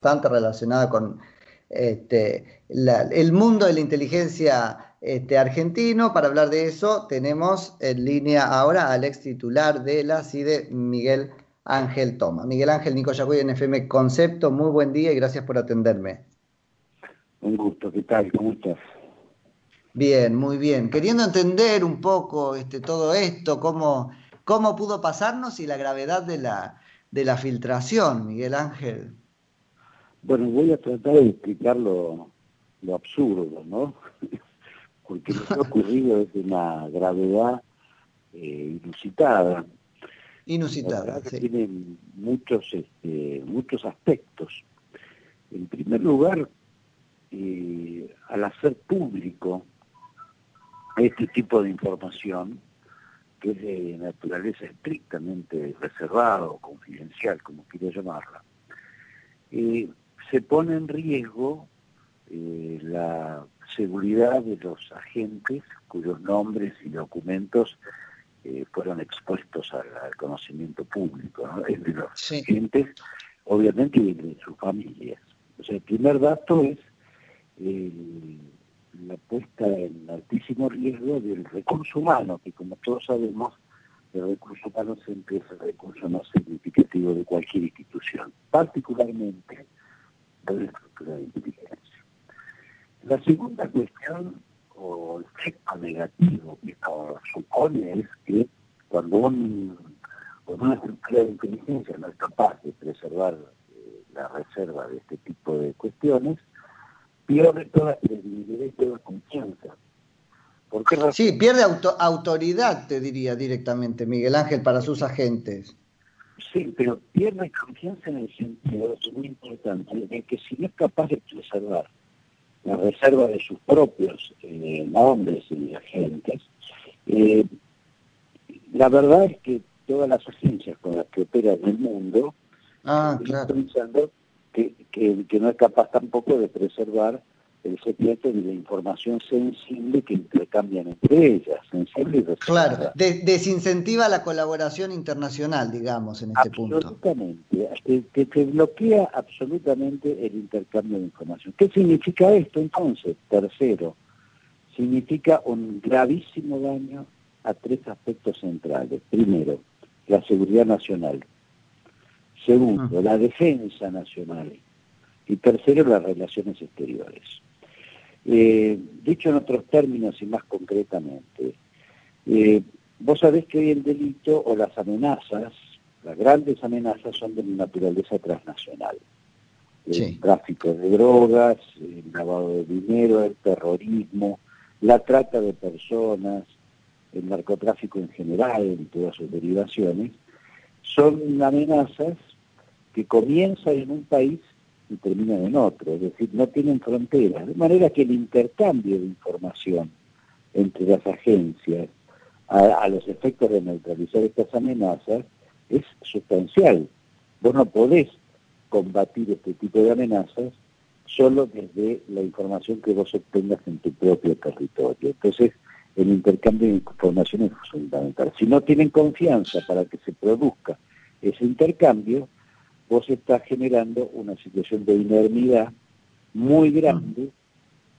bastante relacionada con este, el mundo de la inteligencia este, argentino. Para hablar de eso, tenemos en línea ahora al ex titular de la CIDE, Miguel Ángel Toma. Miguel Ángel Nico Yacuy en FM Concepto, muy buen día y gracias por atenderme. Un gusto, ¿qué tal? ¿Cómo estás? Bien, muy bien. Queriendo entender un poco este, todo esto, cómo, cómo pudo pasarnos y la gravedad de la, de la filtración, Miguel Ángel. Bueno, voy a tratar de explicar lo, absurdo, ¿no? Porque lo que ha ocurrido es de una gravedad eh, inusitada. Inusitada, sí. Tiene muchos, este, muchos aspectos. En primer lugar, eh, al hacer público este tipo de información, que es de naturaleza estrictamente reservada o confidencial, como quiera llamarla, eh, se pone en riesgo eh, la seguridad de los agentes cuyos nombres y documentos eh, fueron expuestos al, conocimiento público, ¿no? de los agentes, obviamente, y de sus familias. O sea, el primer dato es la puesta en altísimo riesgo del recurso humano, que como todos sabemos, el recurso humano siempre es el recurso más significativo de cualquier institución, particularmente de la estructura de inteligencia. La segunda cuestión o efecto negativo que supone es que cuando, una estructura de inteligencia no es capaz de preservar eh, la reserva de este tipo de cuestiones, pierde toda credibilidad y toda confianza. ¿Por qué Sí, pierde autoridad, te diría directamente, Miguel Ángel, para sus agentes. Sí, pero pierde confianza en el sentido, es muy importante, de que si no es capaz de preservar la reserva de sus propios eh, nombres y agentes, eh, la verdad es que todas las agencias con las que opera en el mundo ah, claro. pensando que, no es capaz tampoco de preservar el secreto de la información sensible que intercambian entre ellas, sensible y Claro, desincentiva la colaboración internacional, digamos, en este punto. Absolutamente, que, que bloquea absolutamente el intercambio de información. ¿Qué significa esto entonces? Tercero, significa un gravísimo daño a tres aspectos centrales. Primero, la seguridad nacional. Segundo, la defensa nacional. Y tercero, las relaciones exteriores. Eh, dicho en otros términos y más concretamente, eh, vos sabés que hoy el delito o las amenazas, las grandes amenazas son de naturaleza transnacional. El tráfico de drogas, el lavado de dinero, el terrorismo, la trata de personas, el narcotráfico en general, en todas sus derivaciones, son amenazas que comienza en un país y termina en otro, es decir, no tienen fronteras, de manera que el intercambio de información entre las agencias a, los efectos de neutralizar estas amenazas es sustancial. Vos no podés combatir este tipo de amenazas solo desde la información que vos obtengas en tu propio territorio. Entonces, el intercambio de información es fundamental. Si no tienen confianza para que se produzca ese intercambio, vos estás generando una situación de inermidad muy grande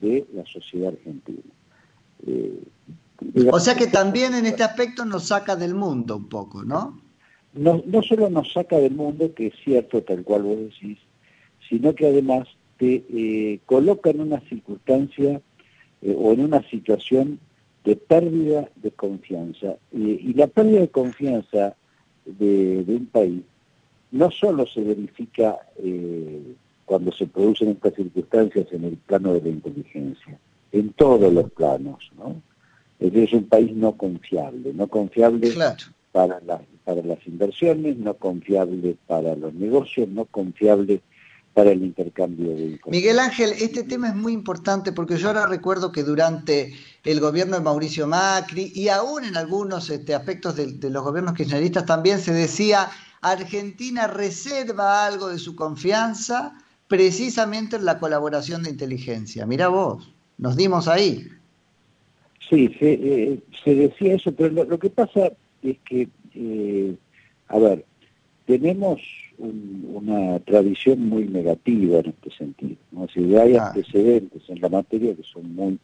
de la sociedad argentina. Eh, o sea que también en este aspecto nos saca del mundo un poco, ¿no? No, no solo nos saca del mundo, que es cierto tal cual vos decís, sino que además te eh, coloca en una circunstancia eh, o en una situación de pérdida de confianza. y la pérdida de confianza de un país no solo se verifica eh, cuando se producen estas circunstancias en el plano de la inteligencia, en todos los planos, ¿no? Es un país no confiable, no confiable para, las, para las inversiones, no confiable para los negocios, no confiable para el intercambio de. Miguel Ángel, este tema es muy importante porque yo ahora recuerdo que durante el gobierno de Mauricio Macri y aún en algunos este, aspectos de, de los gobiernos kirchneristas también se decía Argentina reserva algo de su confianza precisamente en la colaboración de inteligencia. Mira vos, nos dimos ahí. Sí, se, eh, decía eso, pero lo, que pasa es que, eh, a ver, tenemos una tradición muy negativa en este sentido. ¿no? Si hay ah. antecedentes en la materia que son muy,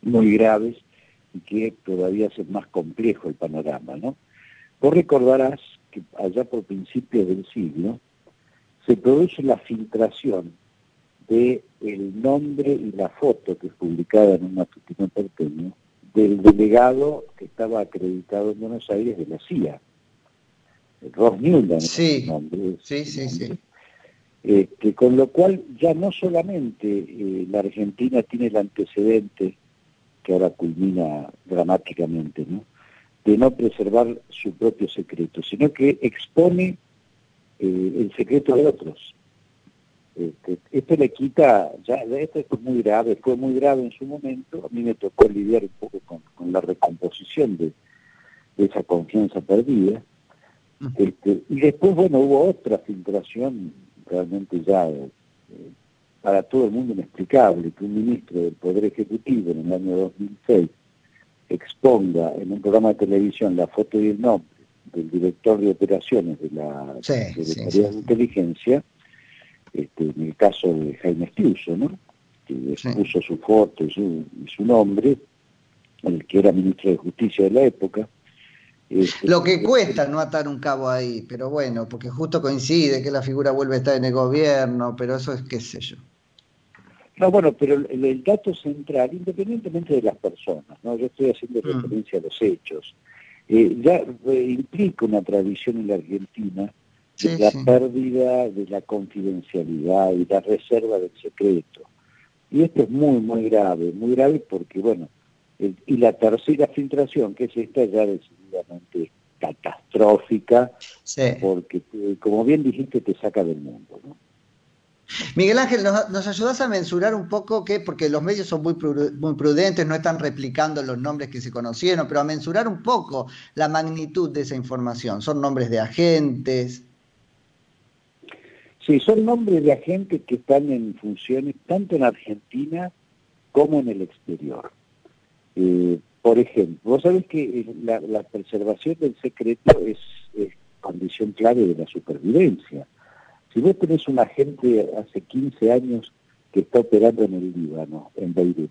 muy graves y que todavía hacen más complejo el panorama. ¿no? Vos recordarás que allá por principios del siglo se produce la filtración de el nombre y la foto que es publicada en un matutino porteño del delegado que estaba acreditado en Buenos Aires de la CIA. Ross Newland, sí, nombre, sí, sí, sí. Este, con lo cual ya no solamente eh, la Argentina tiene el antecedente, que ahora culmina dramáticamente, ¿no? de no preservar su propio secreto, sino que expone eh, el secreto de otros. Este, esto le quita, ya esto es muy grave, fue muy grave en su momento, a mí me tocó lidiar un poco con, la recomposición de, esa confianza perdida, este, y después, bueno, hubo otra filtración realmente ya eh, para todo el mundo inexplicable, que un ministro del Poder Ejecutivo en el año 2006 exponga en un programa de televisión la foto y el nombre del director de operaciones de la Secretaría de Inteligencia, este, en el caso de Jaime Estiuso, ¿no? que puso su foto y su, y su nombre, el que era ministro de Justicia de la época, Lo que cuesta no atar un cabo ahí, pero bueno, porque justo coincide que la figura vuelve a estar en el gobierno, pero eso es qué sé yo. No, bueno, pero el, dato central, independientemente de las personas, ¿no? yo estoy haciendo mm. referencia a los hechos, eh, ya eh, implica una tradición en la Argentina de la pérdida de la confidencialidad y la reserva del secreto. Y esto es muy, muy grave, muy grave porque, bueno, y la tercera filtración, que es esta ya decididamente catastrófica, porque, eh, como bien dijiste, te saca del mundo. ¿no? Miguel Ángel, ¿nos, ayudas a mensurar un poco qué? Porque los medios son muy, muy prudentes, no están replicando los nombres que se conocieron, pero a mensurar un poco la magnitud de esa información. ¿Son nombres de agentes? Sí, son nombres de agentes que están en funciones tanto en Argentina como en el exterior. Eh, por ejemplo, vos sabés que eh, la, preservación del secreto es, condición clave de la supervivencia. Si vos tenés un agente hace 15 años que está operando en el Líbano, en Beirut,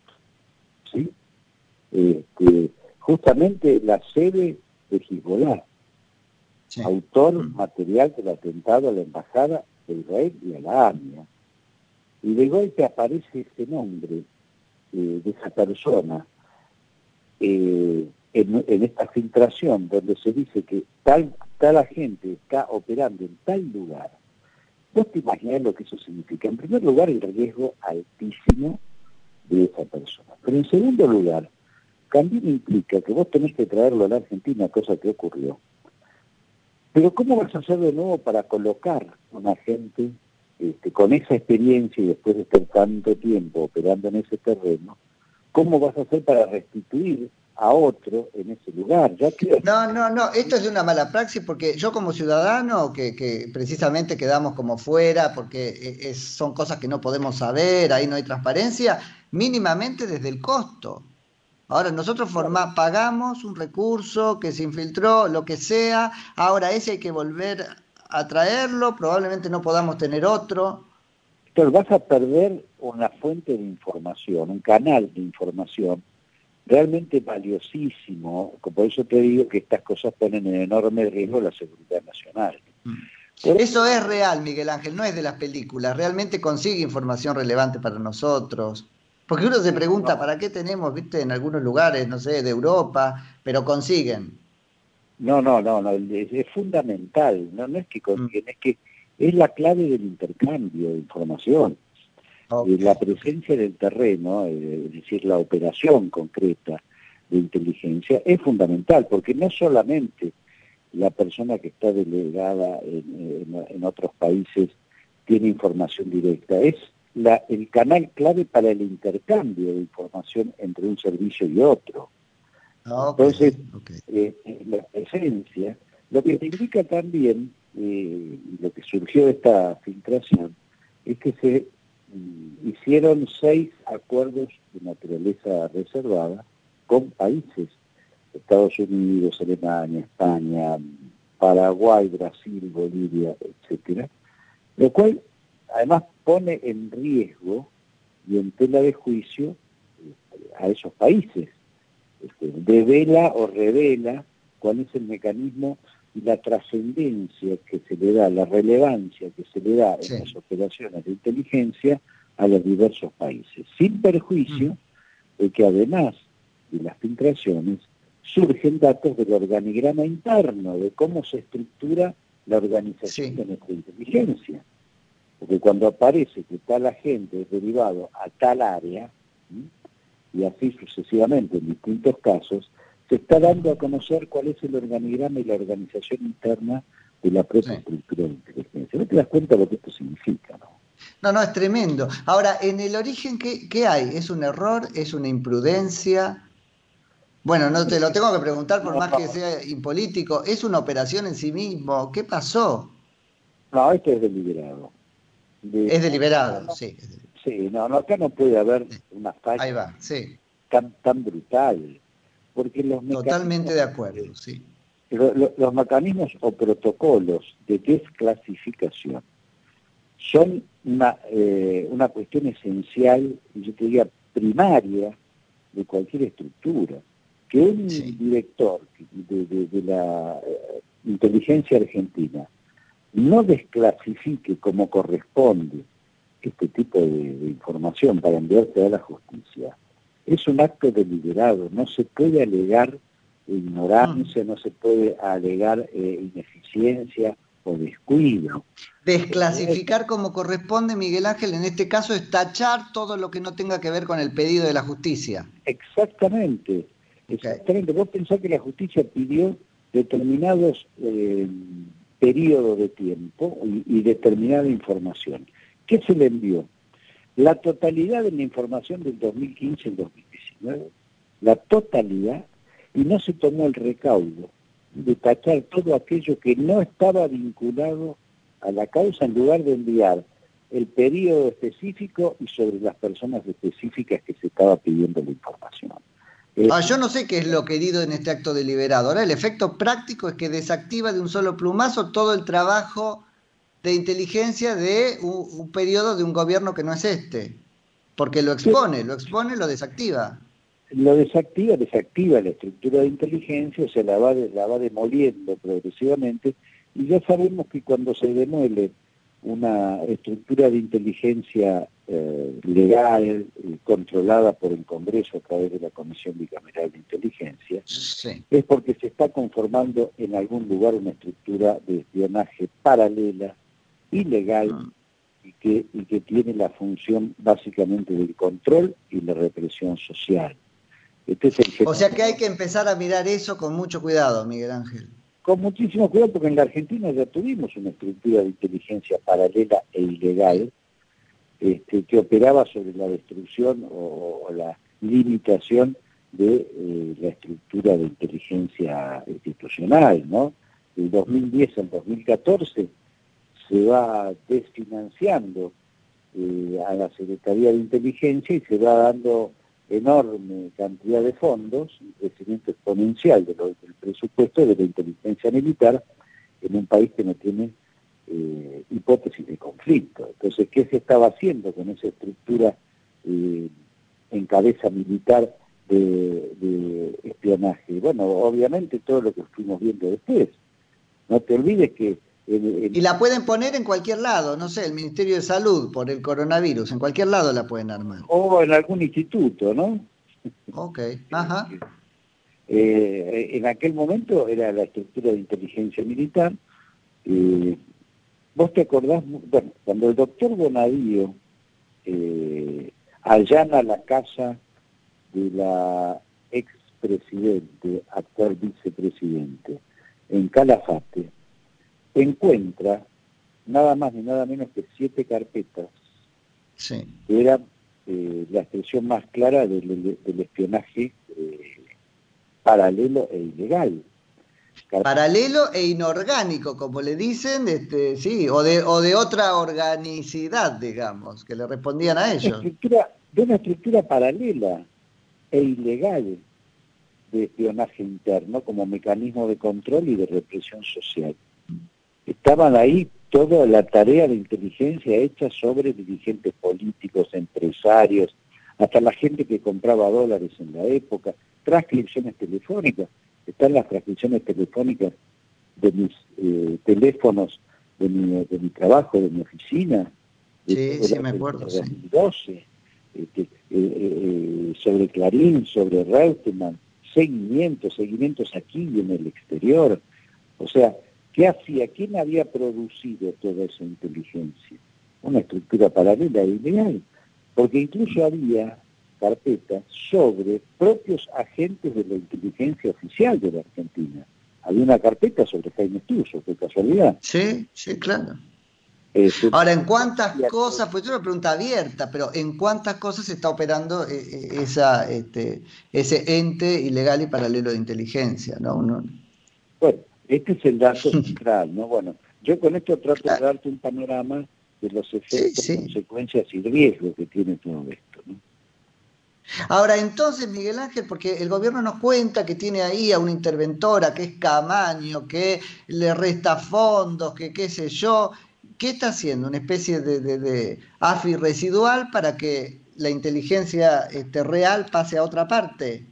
¿sí? Este, justamente la sede de Hezbollah, autor mm. material del atentado a la embajada de Israel y a la AMIA. Y de golpe aparece ese nombre eh, de esa persona eh, en, esta filtración donde se dice que tal, tal agente está operando en tal lugar, vos te imaginás lo que eso significa. En primer lugar, el riesgo altísimo de esa persona. Pero en segundo lugar, también implica que vos tenés que traerlo a la Argentina, cosa que ocurrió. Pero ¿cómo vas a hacer de nuevo para colocar a un agente este, con esa experiencia y después de estar tanto tiempo operando en ese terreno, ¿cómo vas a hacer para restituir a otro en ese lugar? Ya No, no, no, esto es una mala praxis porque yo como ciudadano, que, precisamente quedamos como fuera porque son cosas que no podemos saber, ahí no hay transparencia, mínimamente desde el costo. Ahora nosotros forma, pagamos un recurso que se infiltró, lo que sea, ahora ese hay que volver a traerlo, probablemente no podamos tener otro. Pero vas a perder una fuente de información, un canal de información realmente valiosísimo, por eso te digo que estas cosas ponen en enorme riesgo la seguridad nacional. Mm. Eso es real, Miguel Ángel, no es de las películas, realmente consigue información relevante para nosotros. Porque uno se pregunta, ¿para qué tenemos, viste, en algunos lugares, no sé, de Europa, pero consiguen? No, no, no, no es, fundamental, no, no es que consiguen, mm. es que es la clave del intercambio de información. Y la presencia del terreno, eh, es decir, la operación concreta de inteligencia, es fundamental, porque no solamente la persona que está delegada en, otros países tiene información directa, es la, el canal clave para el intercambio de información entre un servicio y otro. Entonces, eh, la presencia, lo que significa también, eh, lo que surgió de esta filtración, es que se hicieron seis acuerdos de naturaleza reservada con países, Estados Unidos, Alemania, España, Paraguay, Brasil, Bolivia, etcétera, lo cual además pone en riesgo y en tela de juicio eh, a esos países. Este, devela o revela cuál es el mecanismo la trascendencia que se le da, la relevancia que se le da en las operaciones de inteligencia a los diversos países, sin perjuicio mm. de que además de las filtraciones surgen datos del organigrama interno, de cómo se estructura la organización de nuestra inteligencia. Porque cuando aparece que tal agente es derivado a tal área, y así sucesivamente en distintos casos, se está dando a conocer cuál es el organigrama y la organización interna de la propia estructura de inteligencia. ¿No te das cuenta de lo que esto significa? ¿no? No, no, es tremendo. Ahora, en el origen, ¿qué, ¿qué, hay? ¿Es un error? ¿Es una imprudencia? Bueno, no te lo tengo que preguntar por más que sea impolítico. ¿Es una operación en sí mismo? ¿Qué pasó? No, esto es deliberado. es deliberado, sí. Sí, no, no, acá no puede haber una falla tan, tan brutal. Porque los Totalmente de acuerdo, sí. los mecanismos o protocolos de desclasificación son una, eh, una cuestión esencial, yo te diría primaria, de cualquier estructura. Que un director de, la eh, inteligencia argentina no desclasifique como corresponde este tipo de, información para enviarse a la justicia, es un acto deliberado, no se puede alegar ignorancia, mm. no se puede alegar eh, ineficiencia o descuido. Desclasificar como corresponde, Miguel Ángel, en este caso es tachar todo lo que no tenga que ver con el pedido de la justicia. Exactamente, exactamente. Vos pensás que la justicia pidió determinados eh, periodos de tiempo y, determinada información. ¿Qué se le envió? La totalidad de la información del 2015 al 2019, la totalidad, y no se tomó el recaudo de tachar todo aquello que no estaba vinculado a la causa en lugar de enviar el periodo específico y sobre las personas específicas que se estaba pidiendo la información. Ah, yo no sé qué es lo querido en este acto deliberado. Ahora, el efecto práctico es que desactiva de un solo plumazo todo el trabajo de inteligencia de un, periodo de un gobierno que no es este. Porque lo expone, lo expone, lo desactiva lo desactiva, desactiva la estructura de inteligencia, se la va, la va demoliendo progresivamente, y ya sabemos que cuando se demuele una estructura de inteligencia eh, legal, eh, controlada por el Congreso a través de la Comisión Bicameral de Inteligencia, es porque se está conformando en algún lugar una estructura de espionaje paralela, ilegal, ah. y, que, y que tiene la función básicamente del control y la represión social. Este o sea que hay que empezar a mirar eso con mucho cuidado, Miguel Ángel. Con muchísimo cuidado, porque en la Argentina ya tuvimos una estructura de inteligencia paralela e ilegal este, que operaba sobre la destrucción o, la limitación de eh, la estructura de inteligencia institucional, ¿no? Del 2010 al 2014 se va desfinanciando eh, a la Secretaría de Inteligencia y se va dando enorme cantidad de fondos, un crecimiento exponencial de del presupuesto de la inteligencia militar en un país que no tiene eh, hipótesis de conflicto. Entonces, ¿qué se estaba haciendo con esa estructura eh, en cabeza militar de, espionaje? Bueno, obviamente todo lo que fuimos viendo después. No te olvides que y la pueden poner en cualquier lado, no sé, el Ministerio de Salud por el coronavirus, en cualquier lado la pueden armar. O en algún instituto, ¿no? Ok, ajá. Eh, en aquel momento era la estructura de inteligencia militar. Eh, ¿Vos te acordás? Bueno, cuando el doctor Bonadío eh, allana la casa de la expresidente, actual vicepresidente, en Calafate, encuentra nada más ni nada menos que siete carpetas que eran eh, la expresión más clara del, espionaje eh, paralelo e ilegal. Paralelo e inorgánico, como le dicen, este, sí, o de, o de otra organicidad, digamos, que le respondían a ellos. de una estructura paralela e ilegal de espionaje interno como mecanismo de control y de represión social. Estaban ahí toda la tarea de inteligencia hecha sobre dirigentes políticos, empresarios, hasta la gente que compraba dólares en la época, transcripciones telefónicas. Están las transcripciones telefónicas de mis eh, teléfonos de mi, de mi trabajo, de mi oficina. Sí, sí, me acuerdo. 2012, este, eh, eh, sobre Clarín, sobre Reutemann, seguimientos, seguimientos aquí y en el exterior. O sea, ¿qué hacía? ¿Quién había producido toda esa inteligencia? Una estructura paralela e ideal. Porque incluso había carpetas sobre propios agentes de la inteligencia oficial de la Argentina. Había una carpeta sobre Jaime Tuso, qué casualidad. Sí, sí, claro. Ahora, ¿en cuántas cosas, pues es una pregunta abierta, pero ¿en cuántas cosas se está operando eh, eh, esa, este, ese ente ilegal y paralelo de inteligencia? ¿no? Bueno, este es el dato central, ¿no? Bueno, yo con esto trato de darte un panorama de los efectos, consecuencias y riesgos que tiene todo esto, ¿no? Ahora, entonces, Miguel Ángel, porque el gobierno nos cuenta que tiene ahí a una interventora que es Camaño, que le resta fondos, que qué sé yo, ¿qué está haciendo? ¿Una especie de, AFI residual para que la inteligencia este, real pase a otra parte?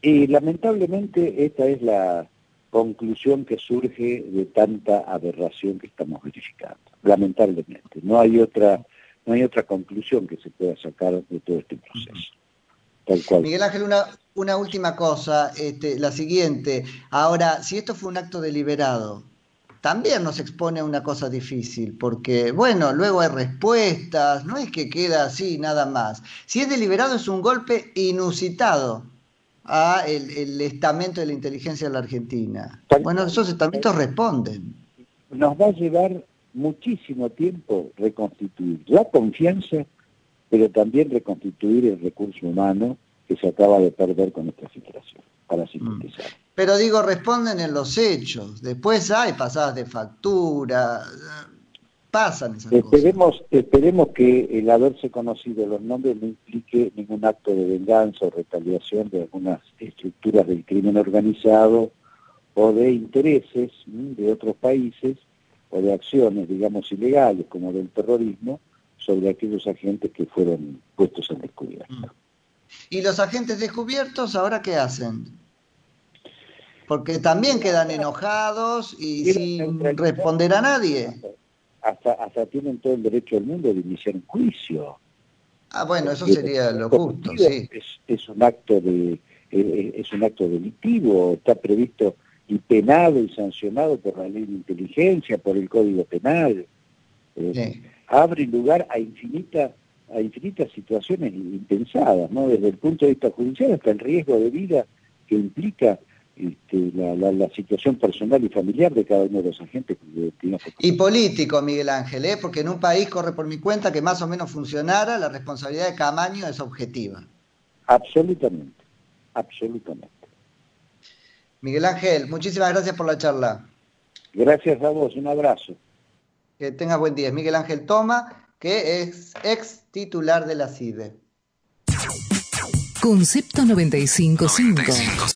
Y lamentablemente esta es la conclusión que surge de tanta aberración que estamos verificando. Lamentablemente. No hay otra, no hay otra conclusión que se pueda sacar de todo este proceso. Tal cual. Miguel Ángel, una, una última cosa, este, la siguiente. Ahora, si esto fue un acto deliberado, también nos expone a una cosa difícil, porque, bueno, luego hay respuestas, no es que queda así nada más. Si es deliberado es un golpe inusitado a el, estamento de la inteligencia de la Argentina. Bueno, esos estamentos responden. Nos va a llevar muchísimo tiempo reconstituir la confianza, pero también reconstituir el recurso humano que se acaba de perder con esta situación, para sintetizar. Pero digo, responden en los hechos. Después hay pasadas de factura, pasan esas esperemos, cosas. Esperemos que el haberse conocido los nombres no implique ningún acto de venganza o retaliación de algunas estructuras del crimen organizado o de intereses de otros países o de acciones, digamos, ilegales como del terrorismo sobre aquellos agentes que fueron puestos en descubierto. Mm. ¿Y los agentes descubiertos ahora qué hacen? Porque también quedan enojados y sin responder a nadie. Hasta, hasta tienen todo el derecho del mundo de iniciar un juicio. Ah, bueno, eso sería lo justo, sí. Es, un acto de es un acto delictivo, está previsto y penado y sancionado por la ley de inteligencia, por el Código Penal. Eh, abre lugar a infinitas a infinitas situaciones impensadas, ¿no? Desde el punto de vista judicial hasta el riesgo de vida que implica este, la, situación personal y familiar de cada uno de los agentes. Y político, Miguel Ángel, ¿eh? porque en un país, corre por mi cuenta, que más o menos funcionara, la responsabilidad de Camaño es objetiva. Absolutamente, absolutamente. Miguel Ángel, muchísimas gracias por la charla. Gracias a vos, un abrazo. Que tengas buen día. Miguel Ángel Toma, que es ex titular de la CIDE. Concepto 95.5.